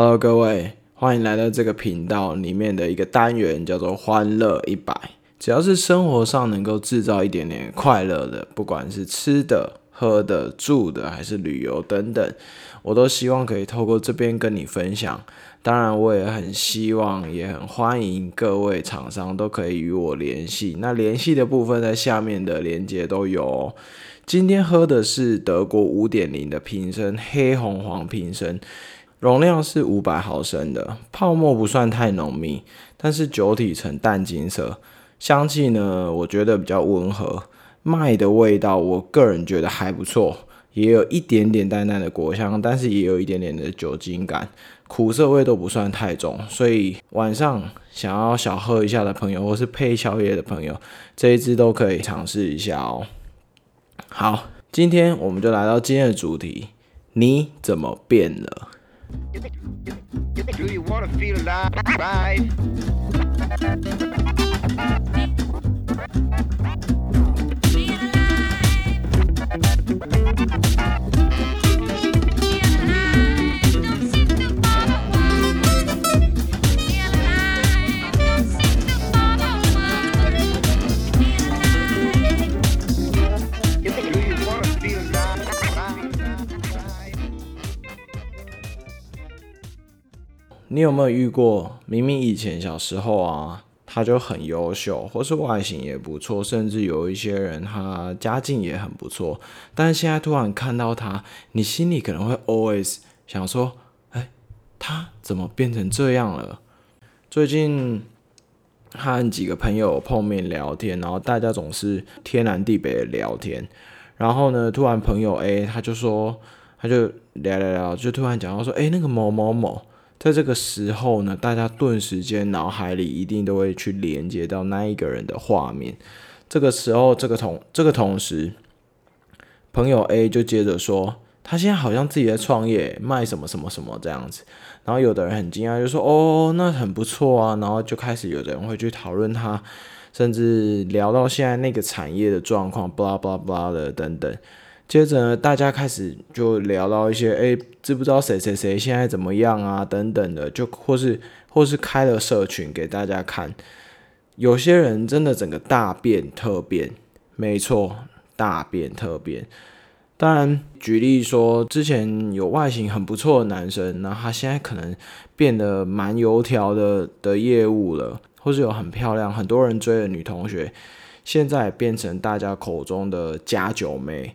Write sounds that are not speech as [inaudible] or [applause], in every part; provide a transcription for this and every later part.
Hello，各位，欢迎来到这个频道里面的一个单元，叫做“欢乐一百”。只要是生活上能够制造一点点快乐的，不管是吃的、喝的、住的，还是旅游等等，我都希望可以透过这边跟你分享。当然，我也很希望，也很欢迎各位厂商都可以与我联系。那联系的部分在下面的链接都有。今天喝的是德国五点零的瓶身，黑红黄瓶身，容量是五百毫升的，泡沫不算太浓密，但是酒体呈淡金色，香气呢，我觉得比较温和，麦的味道，我个人觉得还不错，也有一点点淡淡的果香，但是也有一点点的酒精感，苦涩味都不算太重，所以晚上想要小喝一下的朋友，或是配宵夜的朋友，这一支都可以尝试一下哦。好，今天我们就来到今天的主题，你怎么变了？Do you want to feel alive? 你有没有遇过，明明以前小时候啊，他就很优秀，或是外形也不错，甚至有一些人他家境也很不错，但是现在突然看到他，你心里可能会 always 想说，哎，他怎么变成这样了？最近和几个朋友碰面聊天，然后大家总是天南地北的聊天，然后呢，突然朋友 A 他就说，他就聊聊聊，就突然讲到说，哎，那个某某某。在这个时候呢，大家顿时间脑海里一定都会去连接到那一个人的画面。这个时候，这个同这个同时，朋友 A 就接着说，他现在好像自己在创业，卖什么什么什么这样子。然后有的人很惊讶，就说：“哦，那很不错啊。”然后就开始有人会去讨论他，甚至聊到现在那个产业的状况，巴拉巴拉巴拉的等等。接着呢，大家开始就聊到一些，哎，知不知道谁谁谁现在怎么样啊？等等的，就或是或是开了社群给大家看。有些人真的整个大变特变，没错，大变特变。当然，举例说，之前有外形很不错的男生，那他现在可能变得蛮油条的的业务了，或是有很漂亮、很多人追的女同学，现在变成大家口中的假酒妹。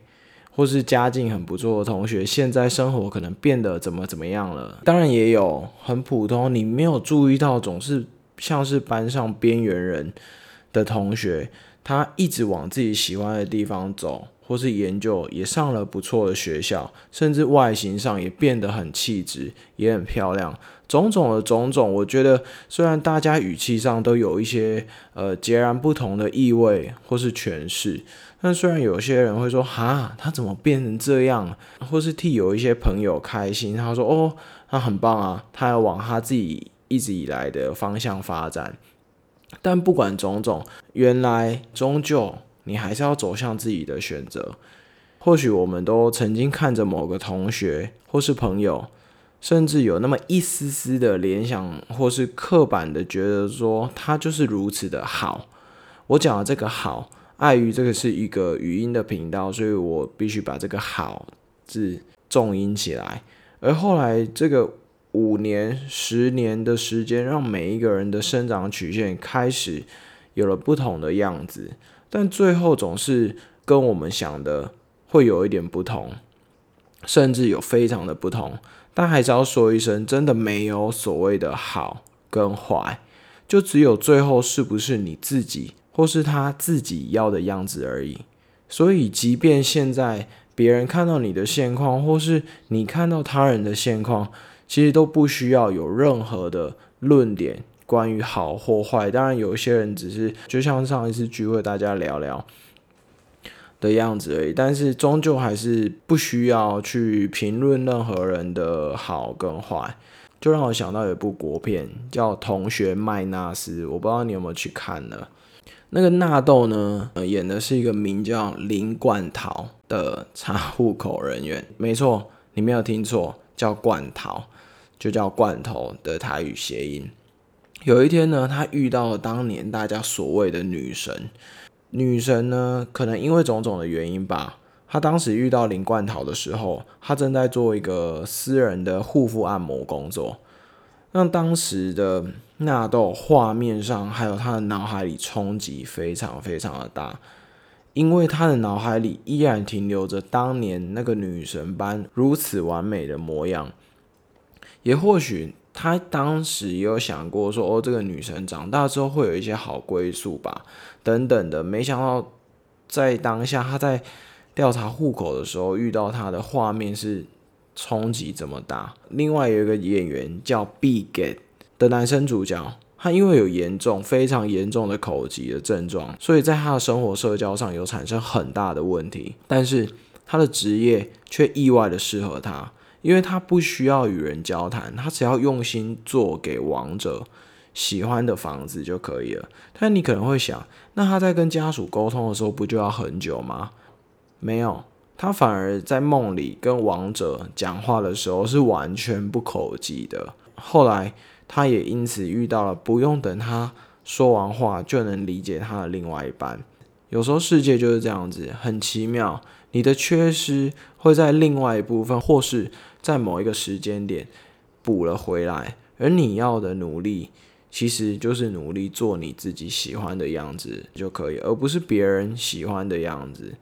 或是家境很不错的同学，现在生活可能变得怎么怎么样了？当然也有很普通，你没有注意到，总是像是班上边缘人的同学，他一直往自己喜欢的地方走，或是研究，也上了不错的学校，甚至外形上也变得很气质，也很漂亮。种种的种种，我觉得虽然大家语气上都有一些呃截然不同的意味或是诠释。但虽然有些人会说，哈，他怎么变成这样？或是替有一些朋友开心，他说，哦，他很棒啊，他要往他自己一直以来的方向发展。但不管种种，原来终究你还是要走向自己的选择。或许我们都曾经看着某个同学或是朋友，甚至有那么一丝丝的联想，或是刻板的觉得说，他就是如此的好。我讲的这个好。碍于这个是一个语音的频道，所以我必须把这个“好”字重音起来。而后来这个五年、十年的时间，让每一个人的生长曲线开始有了不同的样子，但最后总是跟我们想的会有一点不同，甚至有非常的不同。但还是要说一声，真的没有所谓的好跟坏，就只有最后是不是你自己。或是他自己要的样子而已，所以即便现在别人看到你的现况，或是你看到他人的现况，其实都不需要有任何的论点关于好或坏。当然，有些人只是就像上一次聚会大家聊聊的样子而已，但是终究还是不需要去评论任何人的好跟坏。就让我想到有一部国片叫《同学麦纳斯》，我不知道你有没有去看呢？那个纳豆呢？演的是一个名叫林冠桃的查户口人员。没错，你没有听错，叫冠桃。就叫罐头的台语谐音。有一天呢，他遇到了当年大家所谓的女神。女神呢，可能因为种种的原因吧，她当时遇到林冠桃的时候，她正在做一个私人的护肤按摩工作，让当时的纳豆画面上还有他的脑海里冲击非常非常的大，因为他的脑海里依然停留着当年那个女神般如此完美的模样，也或许。他当时也有想过说，哦，这个女生长大之后会有一些好归宿吧，等等的。没想到在当下，他在调查户口的时候遇到他的画面是冲击这么大。另外有一个演员叫 Big 的男生主角，他因为有严重、非常严重的口疾的症状，所以在他的生活社交上有产生很大的问题。但是他的职业却意外的适合他。因为他不需要与人交谈，他只要用心做给王者喜欢的房子就可以了。但你可能会想，那他在跟家属沟通的时候，不就要很久吗？没有，他反而在梦里跟王者讲话的时候是完全不口技的。后来，他也因此遇到了不用等他说完话就能理解他的另外一半。有时候世界就是这样子，很奇妙。你的缺失会在另外一部分，或是在某一个时间点补了回来，而你要的努力，其实就是努力做你自己喜欢的样子就可以，而不是别人喜欢的样子。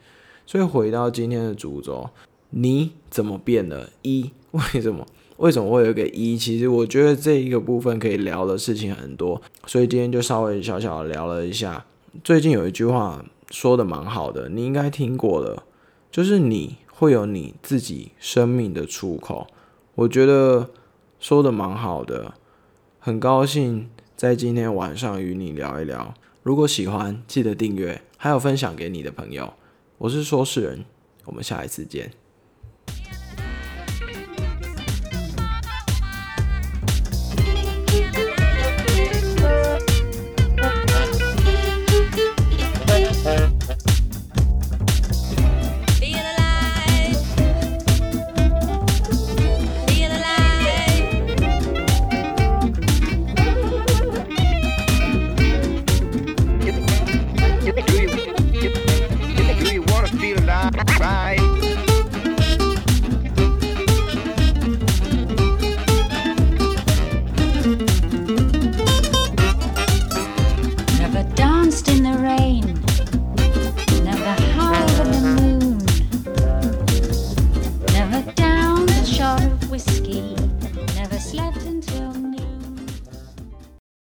所以回到今天的主轴，你怎么变了？一 [laughs] 为什么？为什么会有个一？其实我觉得这一个部分可以聊的事情很多，所以今天就稍微小小的聊了一下。最近有一句话说的蛮好的，你应该听过了。就是你会有你自己生命的出口，我觉得说的蛮好的，很高兴在今天晚上与你聊一聊。如果喜欢，记得订阅，还有分享给你的朋友。我是说事人，我们下一次见。